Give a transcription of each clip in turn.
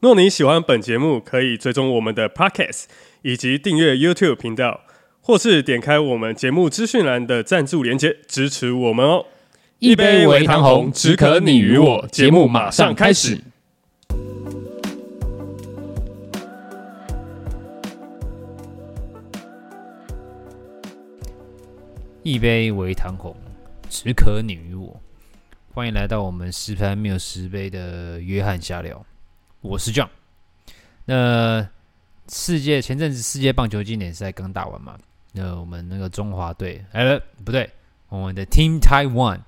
若你喜欢本节目，可以追踪我们的 Podcast 以及订阅 YouTube 频道，或是点开我们节目资讯栏的赞助连接支持我们哦。一杯为糖红，只可你与我。节目马上开始。一杯为糖红，只可你与我。欢迎来到我们十排没有十杯的约翰瞎聊，我是 John。那世界前阵子世界棒球经典赛刚打完嘛？那我们那个中华队，哎，不对，我们的 Team Taiwan，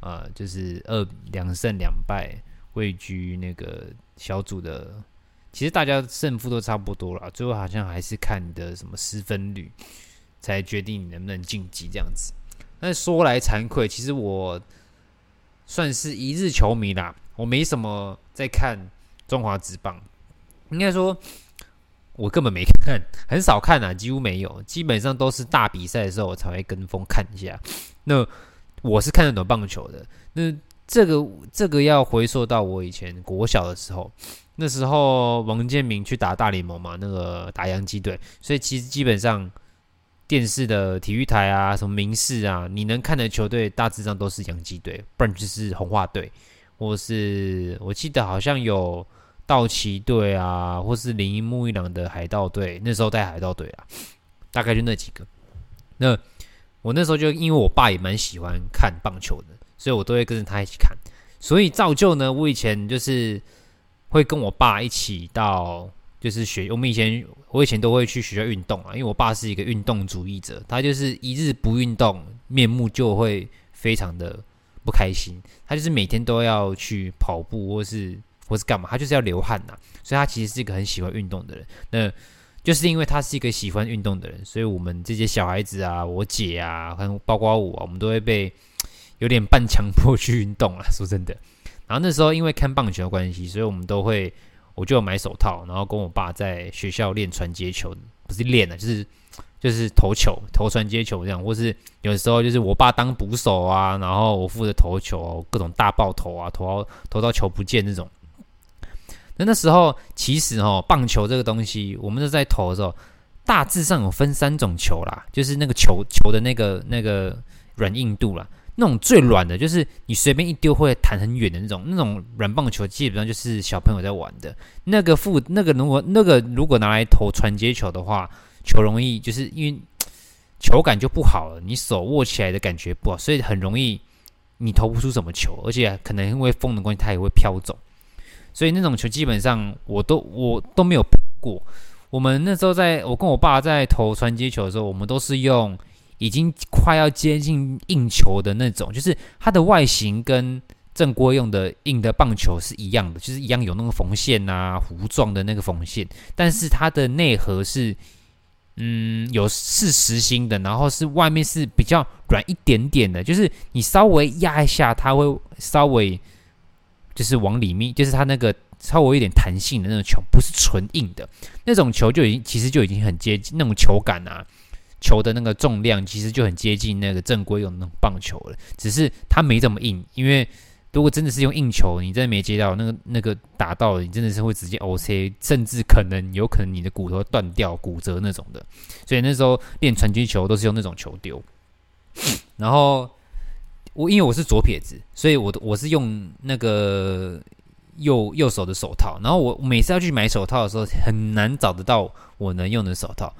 呃，就是二两胜两败，位居那个小组的。其实大家胜负都差不多了，最后好像还是看你的什么失分率。才决定你能不能晋级这样子。但说来惭愧，其实我算是一日球迷啦，我没什么在看中华职棒。应该说，我根本没看，很少看啊，几乎没有。基本上都是大比赛的时候我才会跟风看一下。那我是看得懂棒球的。那这个这个要回溯到我以前国小的时候，那时候王建民去打大联盟嘛，那个打洋基队，所以其实基本上。电视的体育台啊，什么民视啊，你能看的球队大致上都是洋基队，不然就是红袜队，或是我记得好像有道奇队啊，或是铃木一郎的海盗队，那时候带海盗队啊，大概就那几个。那我那时候就因为我爸也蛮喜欢看棒球的，所以我都会跟着他一起看，所以造就呢，我以前就是会跟我爸一起到。就是学我们以前，我以前都会去学校运动啊，因为我爸是一个运动主义者，他就是一日不运动，面目就会非常的不开心。他就是每天都要去跑步，或是或是干嘛，他就是要流汗呐。所以他其实是一个很喜欢运动的人。那就是因为他是一个喜欢运动的人，所以我们这些小孩子啊，我姐啊，还包括我，我们都会被有点半强迫去运动啊。说真的，然后那时候因为看棒球的关系，所以我们都会。我就买手套，然后跟我爸在学校练传接球，不是练啊，就是就是投球、投传接球这样，或是有时候就是我爸当捕手啊，然后我负责投球，各种大爆头啊，投到投到球不见那种。那那时候其实哦，棒球这个东西，我们是在投的时候，大致上有分三种球啦，就是那个球球的那个那个软硬度啦。那种最软的，就是你随便一丢会弹很远的那种，那种软棒球基本上就是小朋友在玩的。那个负那个如果那个如果拿来投传接球的话，球容易就是因为球感就不好了，你手握起来的感觉不好，所以很容易你投不出什么球，而且可能因为风的关系，它也会飘走。所以那种球基本上我都我都没有碰过。我们那时候在我跟我爸在投传接球的时候，我们都是用。已经快要接近硬球的那种，就是它的外形跟正规用的硬的棒球是一样的，就是一样有那个缝线啊，弧状的那个缝线，但是它的内核是，嗯，有是实心的，然后是外面是比较软一点点的，就是你稍微压一下，它会稍微就是往里面，就是它那个稍微有点弹性的那种球，不是纯硬的那种球，就已经其实就已经很接近那种球感啊。球的那个重量其实就很接近那个正规用那种棒球了，只是它没这么硬。因为如果真的是用硬球，你真的没接到那个那个打到，你真的是会直接 OC，甚至可能有可能你的骨头断掉、骨折那种的。所以那时候练传接球都是用那种球丢。然后我因为我是左撇子，所以我我是用那个右右手的手套。然后我每次要去买手套的时候，很难找得到我能用的手套。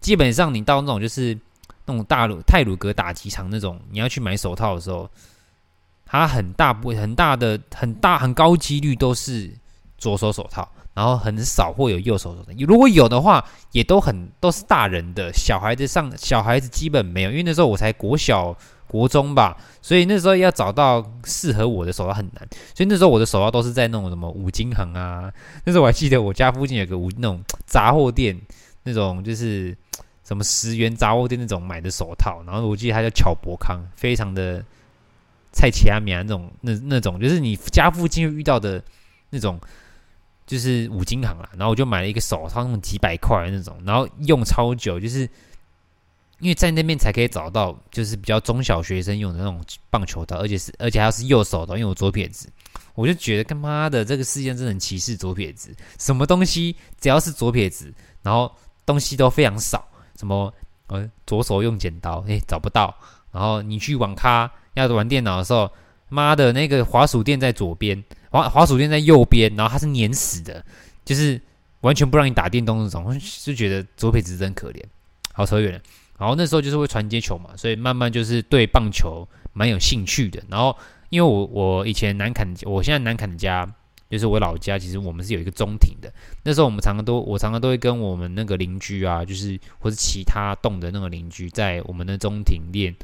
基本上，你到那种就是那种大鲁泰鲁阁打击场那种，你要去买手套的时候，它很大部很大的很大很高几率都是左手手套，然后很少会有右手手套。如果有的话，也都很都是大人的，小孩子上小孩子基本没有，因为那时候我才国小国中吧，所以那时候要找到适合我的手套很难，所以那时候我的手套都是在那种什么五金行啊，那时候我还记得我家附近有个五那种杂货店，那种就是什么十元杂货店那种买的手套，然后我记得它叫巧博康，非常的菜奇阿米啊那种那那种就是你家附近遇到的那种。就是五金行啦，然后我就买了一个手套，那种几百块的那种，然后用超久，就是因为在那边才可以找到，就是比较中小学生用的那种棒球刀，而且是而且还是右手的，因为我左撇子，我就觉得他妈的这个世界真的很歧视左撇子，什么东西只要是左撇子，然后东西都非常少，什么呃左手用剪刀，诶找不到，然后你去网咖要玩电脑的时候，妈的那个滑鼠垫在左边。滑滑鼠垫在右边，然后它是粘死的，就是完全不让你打电动那种，就觉得左撇子真可怜。好，扯远了。然后那时候就是会传接球嘛，所以慢慢就是对棒球蛮有兴趣的。然后因为我我以前南坎，我现在南坎家就是我老家，其实我们是有一个中庭的。那时候我们常常都我常常都会跟我们那个邻居啊，就是或是其他栋的那个邻居，在我们的中庭练。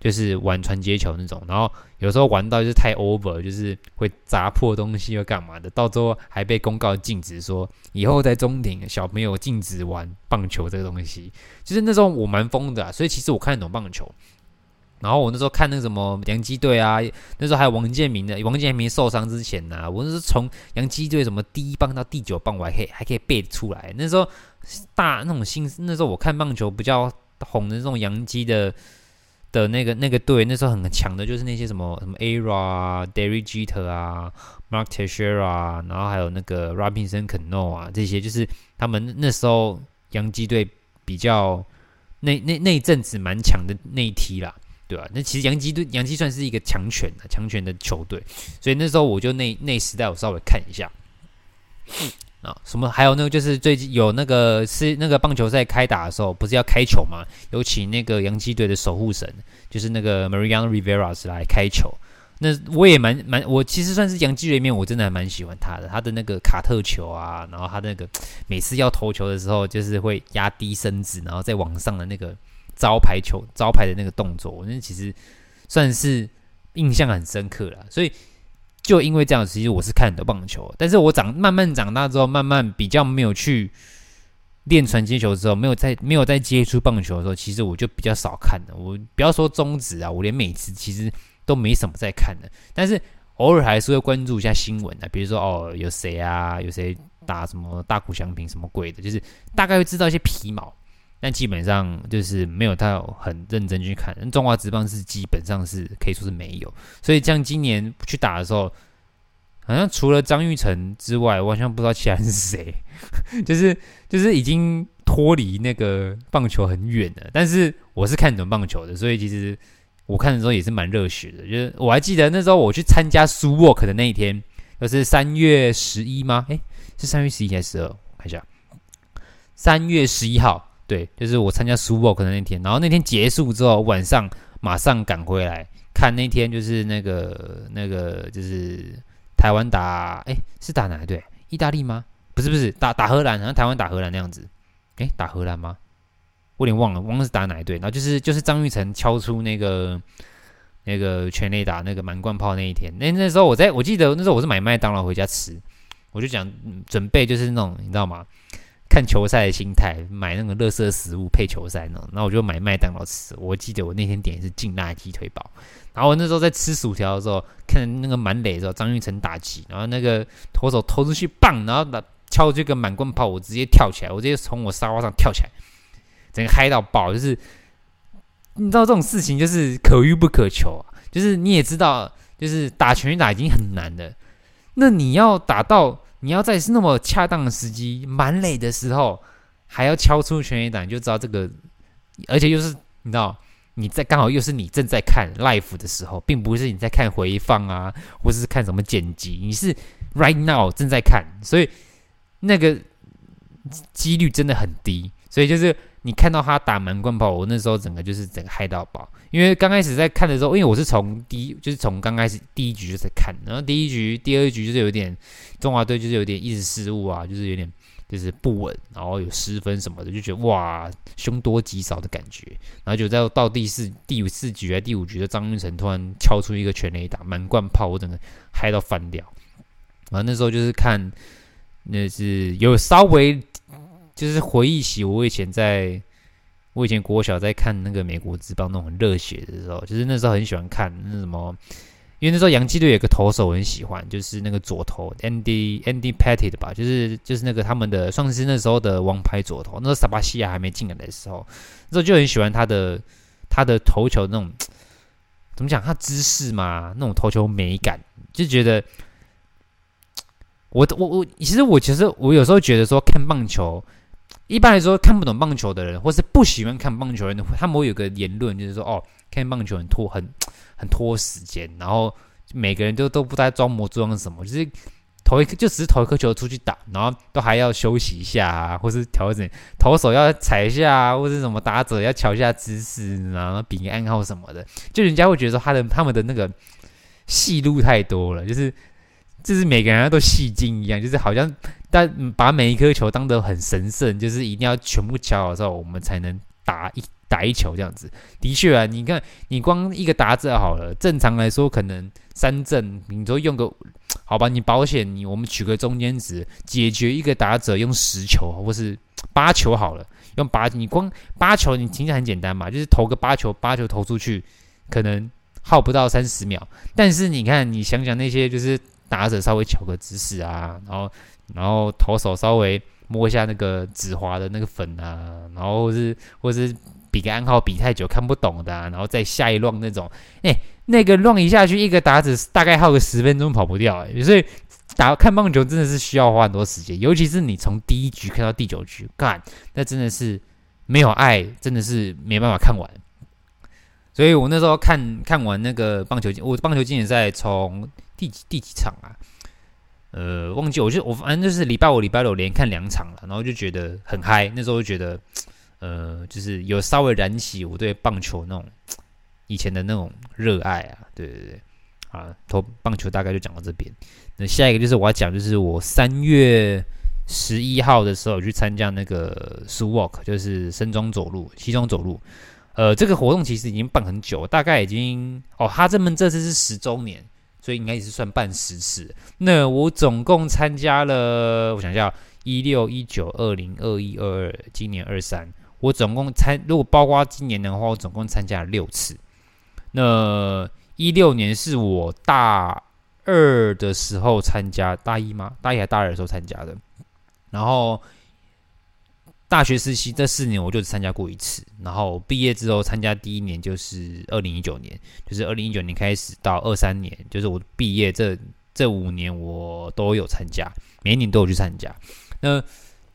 就是玩传接球那种，然后有时候玩到就是太 over，就是会砸破东西又干嘛的，到最后还被公告禁止，说以后在中庭小朋友禁止玩棒球这个东西。其实那时候我蛮疯的，所以其实我看得懂棒球。然后我那时候看那个什么洋基队啊，那时候还有王建民的，王建民受伤之前呢、啊，我那是从洋基队什么第一棒到第九棒，我还可以还可以背出来。那时候大那种新，那时候我看棒球比较红的那种洋基的。的那个那个队那时候很强的，就是那些什么什么 Ara 啊、Derek Jeter 啊、Mark Teixeira 啊，然后还有那个 Robinson Cano 啊，这些就是他们那时候洋基队比较那那那一阵子蛮强的那一梯啦，对吧、啊？那其实洋基队洋基算是一个强权的强权的球队，所以那时候我就那那时代我稍微看一下。啊，什么？还有那个，就是最近有那个是那个棒球赛开打的时候，不是要开球吗？有请那个洋基队的守护神，就是那个 Marian Rivera 来开球。那我也蛮蛮，我其实算是洋基队里面，我真的还蛮喜欢他的。他的那个卡特球啊，然后他那个每次要投球的时候，就是会压低身子，然后在往上的那个招牌球招牌的那个动作，我那其实算是印象很深刻了。所以。就因为这样，其实我是看的棒球，但是我长慢慢长大之后，慢慢比较没有去练传接球之后，没有再没有再接触棒球的时候，其实我就比较少看了。我不要说中职啊，我连美职其实都没什么在看的，但是偶尔还是会关注一下新闻啊，比如说哦有谁啊，有谁打什么大谷翔平什么鬼的，就是大概会知道一些皮毛。但基本上就是没有太很认真去看，中华职棒是基本上是可以说是没有，所以像今年去打的时候，好像除了张玉成之外，我好像不知道其他人是谁，就是就是已经脱离那个棒球很远了。但是我是看懂棒球的，所以其实我看的时候也是蛮热血的。就是我还记得那时候我去参加 SUWOK 的那一天，就是三月十一吗？诶，是三月十一还是十二？看一下，三月十一号。对，就是我参加 SUWOK 的那天，然后那天结束之后，晚上马上赶回来看那天就是那个那个就是台湾打，哎，是打哪一队？意大利吗？不是不是，打打荷兰，好像台湾打荷兰那样子。哎，打荷兰吗？我有点忘了，忘了是打哪一队。然后就是就是张玉成敲出那个那个全垒打那个满贯炮那一天，那那时候我在我记得那时候我是买麦当劳回家吃，我就讲准备就是那种你知道吗？看球赛的心态，买那个垃圾食物配球赛呢，然后我就买麦当劳吃。我记得我那天点是劲辣鸡腿堡，然后我那时候在吃薯条的时候，看那个满垒的时候，张育成打击，然后那个投手投出去棒，然后打敲这个满贯炮，我直接跳起来，我直接从我沙发上跳起来，整个嗨到爆。就是你知道这种事情就是可遇不可求啊，就是你也知道，就是打拳打已经很难了，那你要打到。你要在是那么恰当的时机，满垒的时候，还要敲出全垒打，你就知道这个，而且又是你知道你在刚好又是你正在看 l i f e 的时候，并不是你在看回放啊，或者是看什么剪辑，你是 right now 正在看，所以那个几率真的很低，所以就是你看到他打满贯炮，我那时候整个就是整个嗨到爆。因为刚开始在看的时候，因为我是从第一，就是从刚开始第一局就在看，然后第一局、第二局就是有点中华队就是有点一直失误啊，就是有点就是不稳，然后有失分什么的，就觉得哇凶多吉少的感觉。然后就在到第四、第五四局还第五局的张运成突然敲出一个全垒打满贯炮，我整个嗨到翻掉。然后那时候就是看，那是有稍微。就是回忆起我以前在，我以前国小在看那个美国职棒那种很热血的时候，就是那时候很喜欢看那什么，因为那时候洋基队有个投手我很喜欢，就是那个左投 Andy Andy Pettit 吧，就是就是那个他们的算是那时候的王牌左投，那时候萨巴西亚还没进来的时候，那时候就很喜欢他的他的投球那种怎么讲，他姿势嘛，那种投球美感，就觉得我我我其实我其实我有时候觉得说看棒球。一般来说，看不懂棒球的人，或是不喜欢看棒球的人，他们会有个言论，就是说，哦，看棒球很拖，很很拖时间，然后每个人都都不太装模作样什么，就是投一颗，就只是投一颗球出去打，然后都还要休息一下啊，或是调整投手要踩一下啊，或是什么打者要调一下姿势，然后比个暗号什么的，就人家会觉得说他的他们的那个戏路太多了，就是就是每个人都戏精一样，就是好像。但把每一颗球当得很神圣，就是一定要全部敲好之后，我们才能打一打一球这样子。的确啊，你看，你光一个打者好了，正常来说可能三振，你都用个好吧？你保险，你我们取个中间值，解决一个打者用十球或是八球好了，用八，你光八球，你听起来很简单嘛，就是投个八球，八球投出去，可能耗不到三十秒。但是你看，你想想那些就是打者稍微求个姿势啊，然后。然后投手稍微摸一下那个指滑的那个粉啊，然后是或是比个暗号比太久看不懂的，啊，然后再下一浪那种，哎，那个浪一下去，一个打子大概耗个十分钟跑不掉，哎，所以打看棒球真的是需要花很多时间，尤其是你从第一局看到第九局，干，那真的是没有爱，真的是没办法看完。所以我那时候看看完那个棒球，我棒球经典赛从第几第几场啊？呃，忘记我就我反正就是礼拜五、礼拜六连看两场了，然后就觉得很嗨。那时候就觉得，呃，就是有稍微燃起我对棒球那种以前的那种热爱啊。对对对，啊，投棒球大概就讲到这边。那下一个就是我要讲，就是我三月十一号的时候去参加那个 Sioux Walk，就是深装走路、西装走路。呃，这个活动其实已经办很久，大概已经哦，他这门这次是十周年。所以应该也是算办十次。那我总共参加了，我想一下，一六、一九、二零、二一、二二，今年二三，我总共参，如果包括今年的话，我总共参加了六次。那一六年是我大二的时候参加，大一吗？大一还大二的时候参加的。然后。大学时期这四年我就只参加过一次，然后毕业之后参加第一年就是二零一九年，就是二零一九年开始到二三年，就是我毕业这这五年我都有参加，每一年都有去参加。那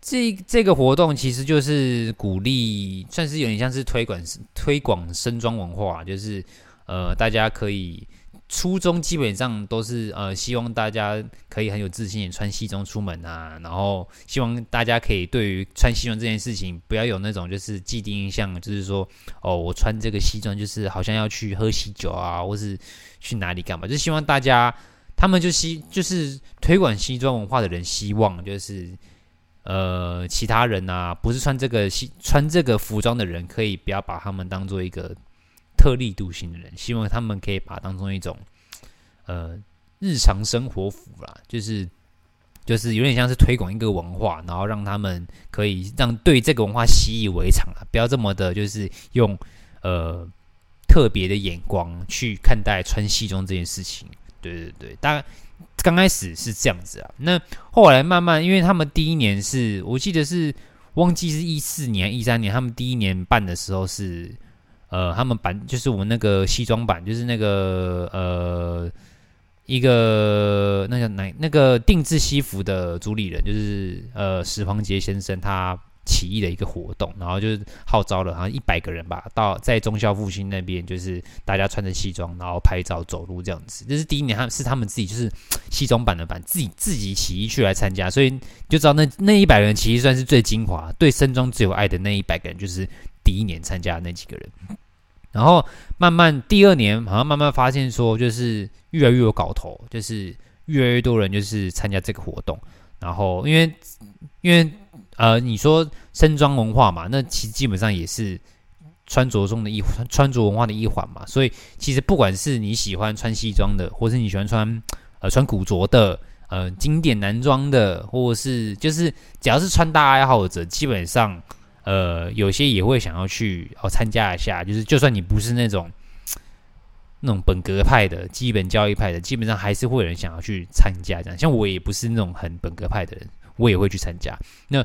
这这个活动其实就是鼓励，算是有点像是推广推广身装文化，就是呃大家可以。初衷基本上都是呃，希望大家可以很有自信穿西装出门啊，然后希望大家可以对于穿西装这件事情不要有那种就是既定印象，就是说哦，我穿这个西装就是好像要去喝喜酒啊，或是去哪里干嘛，就希望大家他们就希就是推广西装文化的人，希望就是呃其他人啊，不是穿这个西穿这个服装的人，可以不要把他们当做一个。特立独行的人，希望他们可以把当做一种，呃，日常生活服啦，就是就是有点像是推广一个文化，然后让他们可以让对这个文化习以为常啊，不要这么的，就是用呃特别的眼光去看待穿西装这件事情。对对对，大概刚开始是这样子啊，那后来慢慢，因为他们第一年是我记得是忘记是一四年、一三年，他们第一年办的时候是。呃，他们版就是我们那个西装版，就是那个呃一个那个哪那个定制西服的主理人，就是呃史黄杰先生，他起义的一个活动，然后就是号召了好像一百个人吧，到在忠孝复兴那边，就是大家穿着西装，然后拍照走路这样子。这是第一年，他们是他们自己就是西装版的版，自己自己起义去来参加，所以就知道那那一百人其实算是最精华，对深装最有爱的那一百个人，就是第一年参加的那几个人。然后慢慢第二年，好像慢慢发现说，就是越来越有搞头，就是越来越多人就是参加这个活动。然后因为因为。呃，你说身装文化嘛，那其实基本上也是穿着中的一，穿着文化的一环嘛。所以其实不管是你喜欢穿西装的，或是你喜欢穿呃穿古着的，呃经典男装的，或是就是只要是穿搭爱好者，基本上呃有些也会想要去哦参加一下。就是就算你不是那种那种本格派的、基本教义派的，基本上还是会有人想要去参加这样。像我也不是那种很本格派的人。我也会去参加。那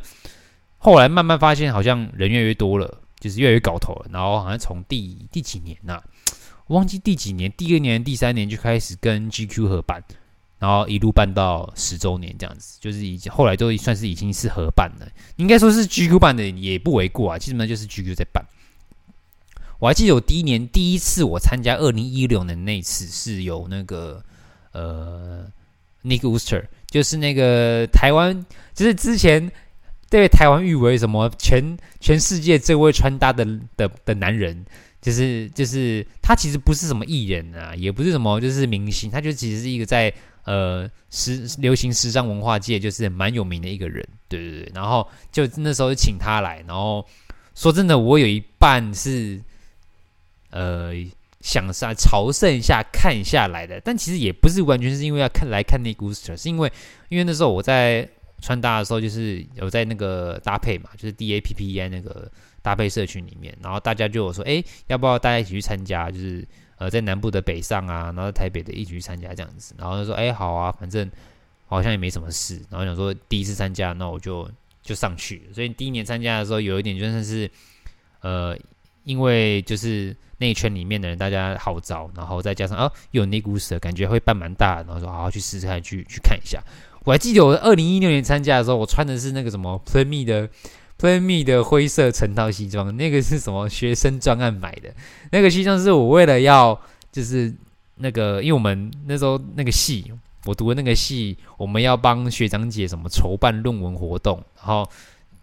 后来慢慢发现，好像人越来越多了，就是越来越搞头了。然后好像从第第几年呐、啊，我忘记第几年，第二年、第三年就开始跟 GQ 合办，然后一路办到十周年这样子，就是已经后来都算是已经是合办了。应该说是 GQ 办的也不为过啊，基本上就是 GQ 在办。我还记得我第一年第一次我参加二零一六年那次是有那个呃 Nick Wooster。就是那个台湾，就是之前被台湾誉为什么全全世界最会穿搭的的的男人，就是就是他其实不是什么艺人啊，也不是什么就是明星，他就其实是一个在呃时流行时尚文化界就是蛮有名的一个人，对对对。然后就那时候就请他来，然后说真的，我有一半是呃。想上朝圣一下看下来的，但其实也不是完全是因为要看来看那 Guster，是因为因为那时候我在穿搭的时候，就是有在那个搭配嘛，就是 D A P P I 那个搭配社群里面，然后大家就有说，哎，要不要大家一起去参加？就是呃，在南部的北上啊，然后台北的一起去参加这样子，然后就说，哎，好啊，反正好像也没什么事，然后想说第一次参加，那我就就上去。所以第一年参加的时候，有一点就算是呃，因为就是。那一圈里面的人，大家号召，然后再加上哦，有那股色，感觉会办蛮大的，然后说好好去试试看，去去看一下。我还记得我二零一六年参加的时候，我穿的是那个什么 Plan Me 的 Plan Me 的灰色成套西装，那个是什么学生专案买的，那个西装是我为了要就是那个，因为我们那时候那个系，我读的那个系，我们要帮学长姐什么筹办论文活动，然后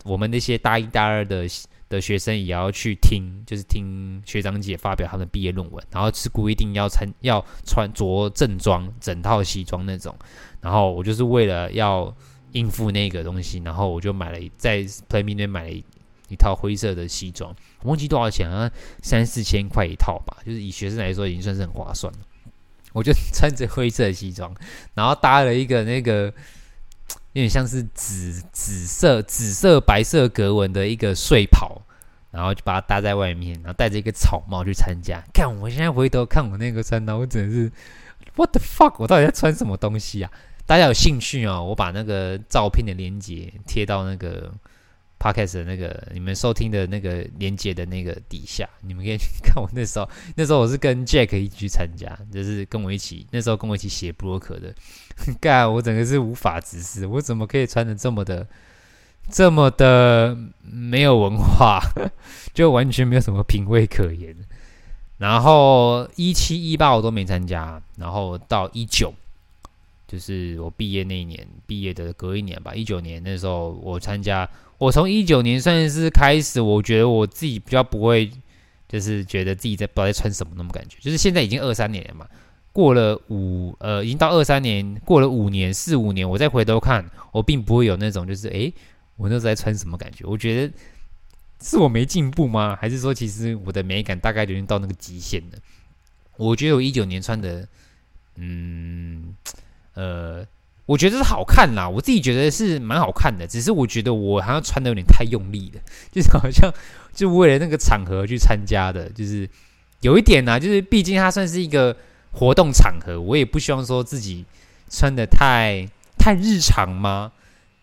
我们那些大一大二的。的学生也要去听，就是听学长姐发表他们毕业论文，然后是规定要穿要穿着正装，整套西装那种。然后我就是为了要应付那个东西，然后我就买了一在 Play Me 那边买了一一套灰色的西装，我忘记多少钱啊，三四千块一套吧，就是以学生来说已经算是很划算了。我就穿着灰色的西装，然后搭了一个那个。有点像是紫紫色、紫色、白色格纹的一个睡袍，然后就把它搭在外面，然后戴着一个草帽去参加。看，我现在回头看我那个穿搭，我真的是 What the fuck！我到底在穿什么东西啊？大家有兴趣哦，我把那个照片的链接贴到那个。Podcast 的那个你们收听的那个连接的那个底下，你们可以看我那时候，那时候我是跟 Jack 一起去参加，就是跟我一起，那时候跟我一起写博客的。干，我整个是无法直视，我怎么可以穿的这么的，这么的没有文化，就完全没有什么品味可言。然后一七一八我都没参加，然后到一九，就是我毕业那一年，毕业的隔一年吧，一九年那时候我参加。我从一九年算是开始，我觉得我自己比较不会，就是觉得自己在不知道在穿什么那种感觉。就是现在已经二三年了嘛，过了五呃，已经到二三年，过了五年四五年，我再回头看，我并不会有那种就是诶，我那时候在穿什么感觉？我觉得是我没进步吗？还是说其实我的美感大概已经到那个极限了？我觉得我一九年穿的，嗯，呃。我觉得是好看啦，我自己觉得是蛮好看的，只是我觉得我好像穿的有点太用力了，就是好像就为了那个场合去参加的，就是有一点呢，就是毕竟它算是一个活动场合，我也不希望说自己穿的太太日常嘛，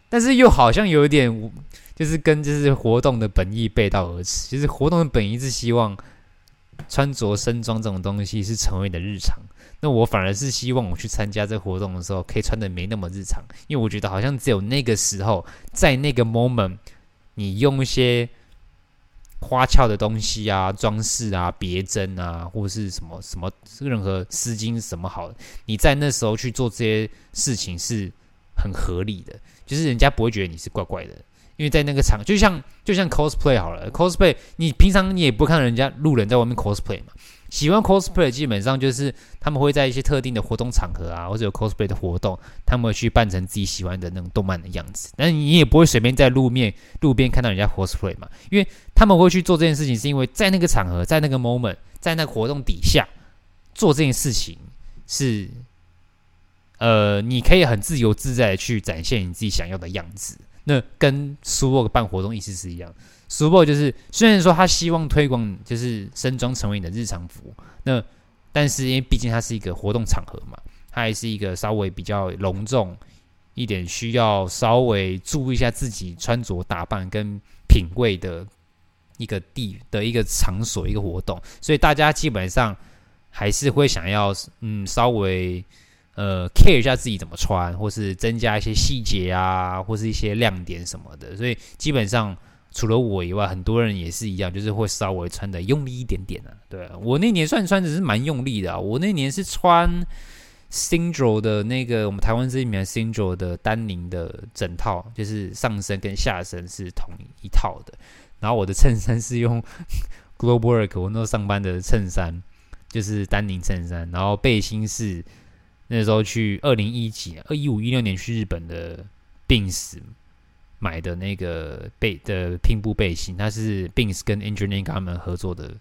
但是又好像有一点，就是跟就是活动的本意背道而驰，就是活动的本意是希望穿着身装这种东西是成为你的日常。那我反而是希望我去参加这个活动的时候，可以穿得没那么日常，因为我觉得好像只有那个时候，在那个 moment，你用一些花俏的东西啊、装饰啊、别针啊，或者是什么什么任何丝巾什么好，你在那时候去做这些事情是很合理的，就是人家不会觉得你是怪怪的，因为在那个场，就像就像 cosplay 好了，cosplay 你平常你也不看人家路人在外面 cosplay 嘛。喜欢 cosplay 基本上就是他们会在一些特定的活动场合啊，或者有 cosplay 的活动，他们会去扮成自己喜欢的那种动漫的样子。但你也不会随便在路面路边看到人家 cosplay 嘛，因为他们会去做这件事情，是因为在那个场合，在那个 moment，在那个活动底下做这件事情是，呃，你可以很自由自在的去展现你自己想要的样子。那跟 SUWORK 办活动意思是一样。SUWORK 就是，虽然说他希望推广就是身装成为你的日常服，那但是因为毕竟它是一个活动场合嘛，它还是一个稍微比较隆重一点，需要稍微注意一下自己穿着打扮跟品味的一个地的一个场所一个活动，所以大家基本上还是会想要嗯稍微呃 care 一下自己怎么穿，或是增加一些细节啊，或是一些亮点什么的，所以基本上。除了我以外，很多人也是一样，就是会稍微穿的用力一点点啊。对，我那年算穿的是蛮用力的啊。我那年是穿 Syndrome 的那个，我们台湾这里面 Syndrome 的丹宁的整套，就是上身跟下身是同一套的。然后我的衬衫是用 Globework，我那时候上班的衬衫就是丹宁衬衫。然后背心是那时候去二零一几年，二一五一六年去日本的 Benz 买的那个背的拼布背心，它是 Benz 跟 Engineering 他们合作的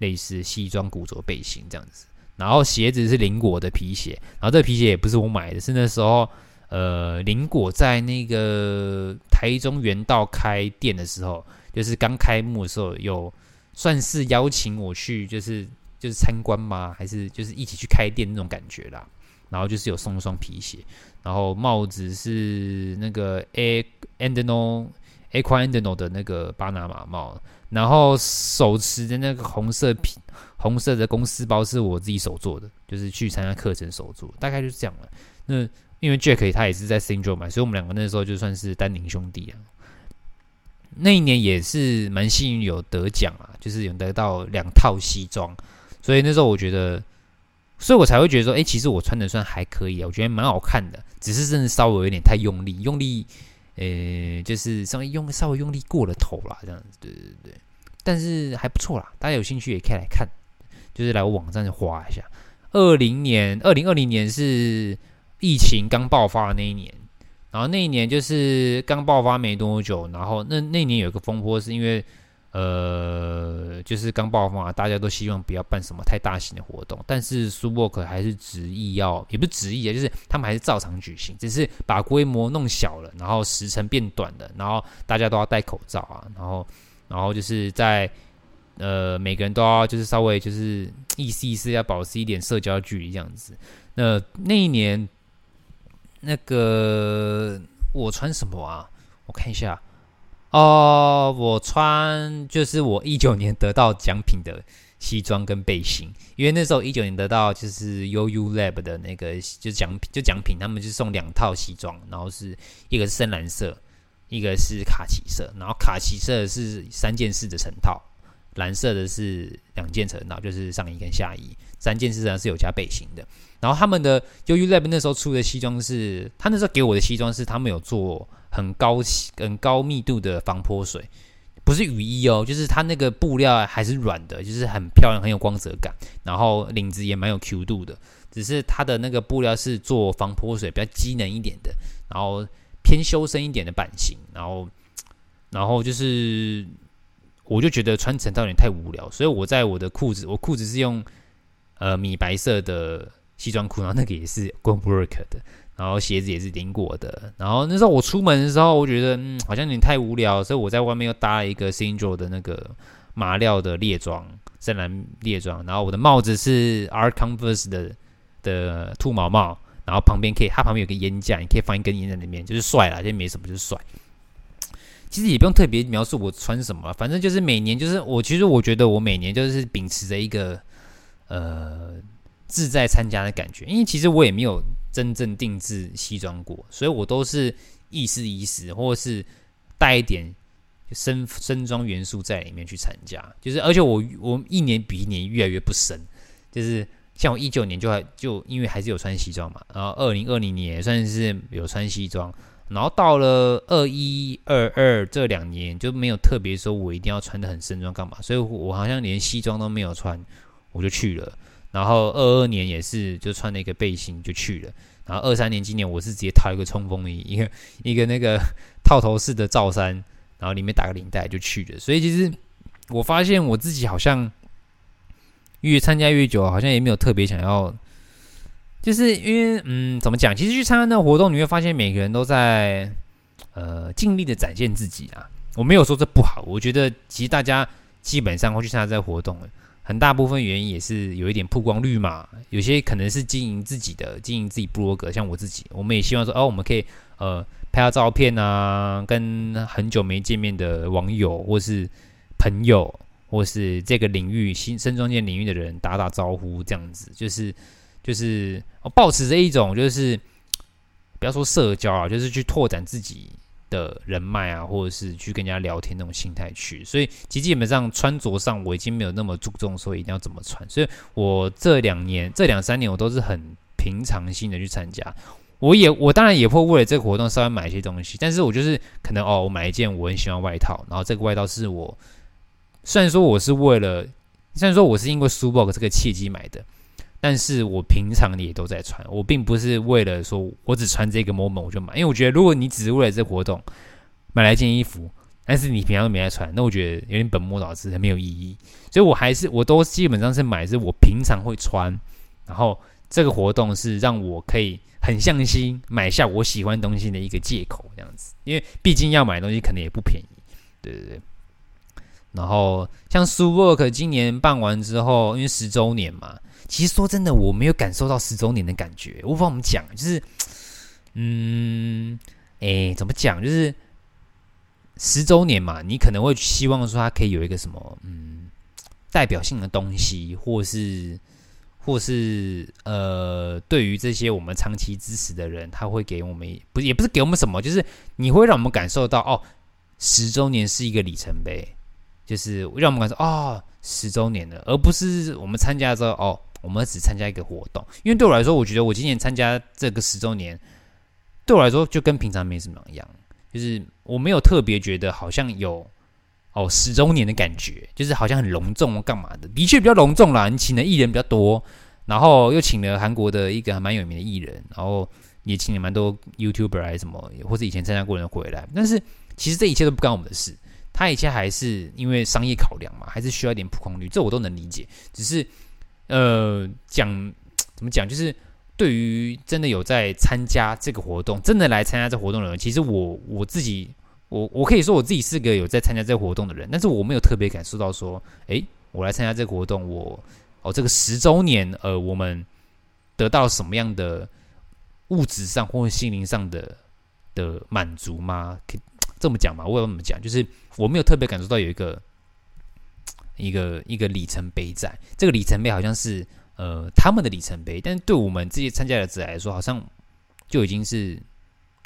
类似西装古着背心这样子。然后鞋子是林果的皮鞋，然后这皮鞋也不是我买的，是那时候呃林果在那个台中原道开店的时候，就是刚开幕的时候有算是邀请我去，就是就是参观吗？还是就是一起去开店那种感觉啦。然后就是有送一双皮鞋。然后帽子是那个 A Andino Aqua Andino 的那个巴拿马帽，然后手持的那个红色皮红色的公司包是我自己手做的，就是去参加课程手做，大概就是这样了。那因为 Jack 他也是在 Syndrome 买，所以我们两个那时候就算是丹宁兄弟啊。那一年也是蛮幸运有得奖啊，就是有得到两套西装，所以那时候我觉得。所以我才会觉得说，哎、其实我穿的算还可以啊，我觉得蛮好看的，只是真的稍微有点太用力，用力，呃、就是稍微用稍微用力过了头啦，这样子，对对对，但是还不错啦，大家有兴趣也可以来看，就是来我网站划一下。二零年，二零二零年是疫情刚爆发的那一年，然后那一年就是刚爆发没多久，然后那那年有一个风波，是因为。呃，就是刚爆发，大家都希望不要办什么太大型的活动，但是 SUWORK 还是执意要，也不是执意啊，就是他们还是照常举行，只是把规模弄小了，然后时程变短了，然后大家都要戴口罩啊，然后，然后就是在呃，每个人都要就是稍微就是意思意思要保持一点社交距离这样子。那那一年，那个我穿什么啊？我看一下。哦，我穿就是我一九年得到奖品的西装跟背心，因为那时候一九年得到就是 YOU Lab 的那个就奖品，就奖品，他们就送两套西装，然后是一个是深蓝色，一个是卡其色，然后卡其色是三件式的成套，蓝色的是两件成套，就是上衣跟下衣，三件式上是有加背心的。然后他们的 YOU Lab 那时候出的西装是，他那时候给我的西装是他们有做。很高、很高密度的防泼水，不是雨衣哦，就是它那个布料还是软的，就是很漂亮，很有光泽感。然后领子也蛮有 Q 度的，只是它的那个布料是做防泼水，比较机能一点的，然后偏修身一点的版型。然后，然后就是，我就觉得穿成套有点太无聊，所以我在我的裤子，我裤子是用呃米白色的西装裤，然后那个也是 Globework 的。然后鞋子也是林果的。然后那时候我出门的时候，我觉得嗯，好像有点太无聊，所以我在外面又搭了一个 Syndrome 的那个麻料的猎装，深蓝猎装。然后我的帽子是 r Converse 的的兔毛帽，然后旁边可以，它旁边有个烟架，你可以放一根烟在里面，就是帅啦，就没什么，就是帅。其实也不用特别描述我穿什么，反正就是每年就是我，其实我觉得我每年就是秉持着一个呃自在参加的感觉，因为其实我也没有。真正定制西装过，所以我都是意思意思，或者是带一点深深装元素在里面去参加，就是而且我我一年比一年越来越不深，就是像我一九年就还就因为还是有穿西装嘛，然后二零二零年也算是有穿西装，然后到了二一二二这两年就没有特别说我一定要穿的很盛装干嘛，所以我好像连西装都没有穿，我就去了，然后二二年也是就穿了一个背心就去了，然后二三年今年我是直接套一个冲锋衣，一个一个那个套头式的罩衫。然后里面打个领带就去了，所以其实我发现我自己好像越参加越久，好像也没有特别想要，就是因为嗯，怎么讲？其实去参加那个活动，你会发现每个人都在呃尽力的展现自己啊。我没有说这不好，我觉得其实大家基本上会去参加这个活动，很大部分原因也是有一点曝光率嘛。有些可能是经营自己的，经营自己部落格，像我自己，我们也希望说哦，我们可以呃。拍下照片啊，跟很久没见面的网友，或是朋友，或是这个领域新身装件领域的人打打招呼，这样子就是就是我抱持着一种就是不要说社交啊，就是去拓展自己的人脉啊，或者是去跟人家聊天那种心态去。所以其实基本上穿着上我已经没有那么注重说一定要怎么穿，所以我这两年这两三年我都是很平常心的去参加。我也我当然也会为了这个活动稍微买一些东西，但是我就是可能哦，我买一件我很喜欢外套，然后这个外套是我虽然说我是为了虽然说我是因为 Superdry 这个契机买的，但是我平常也都在穿，我并不是为了说我只穿这个 moment 我就买，因为我觉得如果你只是为了这活动买来一件衣服，但是你平常都没在穿，那我觉得有点本末倒置，很没有意义，所以我还是我都基本上是买是我平常会穿，然后这个活动是让我可以。很向心买下我喜欢东西的一个借口，这样子，因为毕竟要买东西可能也不便宜，对对对。然后像 Superdry 今年办完之后，因为十周年嘛，其实说真的，我没有感受到十周年的感觉。我不知道怎么讲，就是，嗯，哎，怎么讲？就是十周年嘛，你可能会希望说它可以有一个什么，嗯，代表性的东西，或是。或是呃，对于这些我们长期支持的人，他会给我们不是也不是给我们什么，就是你会让我们感受到哦，十周年是一个里程碑，就是让我们感受哦，十周年了，而不是我们参加之后哦，我们只参加一个活动。因为对我来说，我觉得我今年参加这个十周年，对我来说就跟平常没什么一样，就是我没有特别觉得好像有。哦，十周年的感觉，就是好像很隆重干嘛的，的确比较隆重啦。你请的艺人比较多，然后又请了韩国的一个还蛮有名的艺人，然后也请了蛮多 YouTuber 还是什么，或者以前参加过的人回来。但是其实这一切都不干我们的事，他一切还是因为商业考量嘛，还是需要一点曝光率，这我都能理解。只是呃，讲 怎么讲，就是对于真的有在参加这个活动，真的来参加这活动的人，其实我我自己。我我可以说我自己是个有在参加这个活动的人，但是我没有特别感受到说，哎，我来参加这个活动，我哦这个十周年，呃，我们得到什么样的物质上或心灵上的的满足吗？可这么讲吗？我要怎么讲？就是我没有特别感受到有一个一个一个里程碑在，这个里程碑好像是呃他们的里程碑，但是对我们这些参加的者来说，好像就已经是。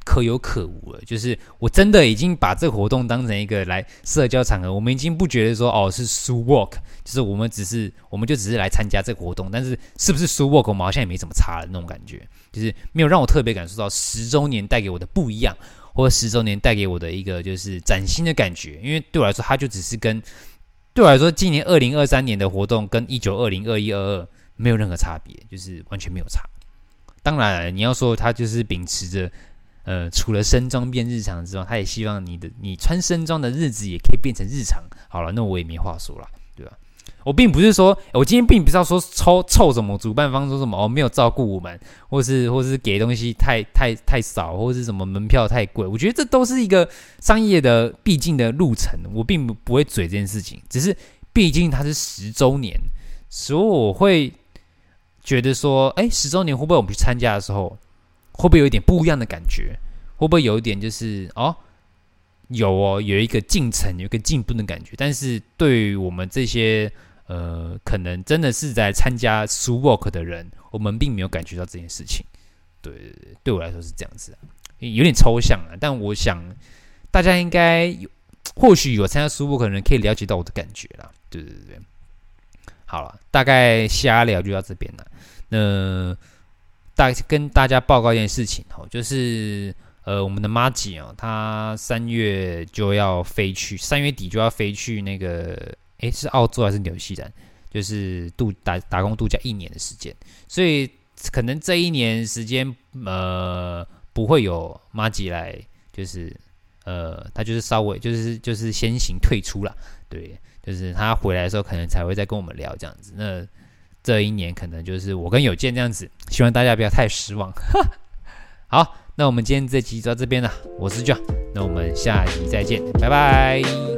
可有可无了，就是我真的已经把这个活动当成一个来社交场合，我们已经不觉得说哦是 Superdry，就是我们只是我们就只是来参加这个活动，但是是不是 Superdry，我们好像也没怎么差的那种感觉，就是没有让我特别感受到十周年带给我的不一样，或者十周年带给我的一个就是崭新的感觉，因为对我来说，它就只是跟对我来说，今年二零二三年的活动跟一九二零二一二二没有任何差别，就是完全没有差。当然，你要说他就是秉持着。呃，除了身装变日常之外，他也希望你的你穿身装的日子也可以变成日常。好了，那我也没话说了，对吧？我并不是说，我今天并不是要说抽臭什么，主办方说什么哦，没有照顾我们，或是或是给东西太太太少，或是什么门票太贵。我觉得这都是一个商业的必经的路程，我并不不会嘴这件事情。只是毕竟它是十周年，所以我会觉得说，哎，十周年会不会我们去参加的时候？会不会有一点不一样的感觉？会不会有一点就是哦，有哦，有一个进程，有一个进步的感觉？但是对于我们这些呃，可能真的是在参加 Superdry 的人，我们并没有感觉到这件事情。对对对，对我来说是这样子，有点抽象啊。但我想大家应该有，或许有参加苏博可能可以了解到我的感觉啦。对对对，好了，大概瞎聊就到这边了。那大跟大家报告一件事情哦，就是呃，我们的麻吉啊，他三月就要飞去，三月底就要飞去那个，诶，是澳洲还是纽西兰？就是度打打工度假一年的时间，所以可能这一年时间呃不会有麻吉来，就是呃他就是稍微就是就是先行退出了，对，就是他回来的时候可能才会再跟我们聊这样子。那这一年可能就是我跟有健这样子，希望大家不要太失望。哈 好，那我们今天这集就到这边了，我是 John，那我们下集再见，拜拜。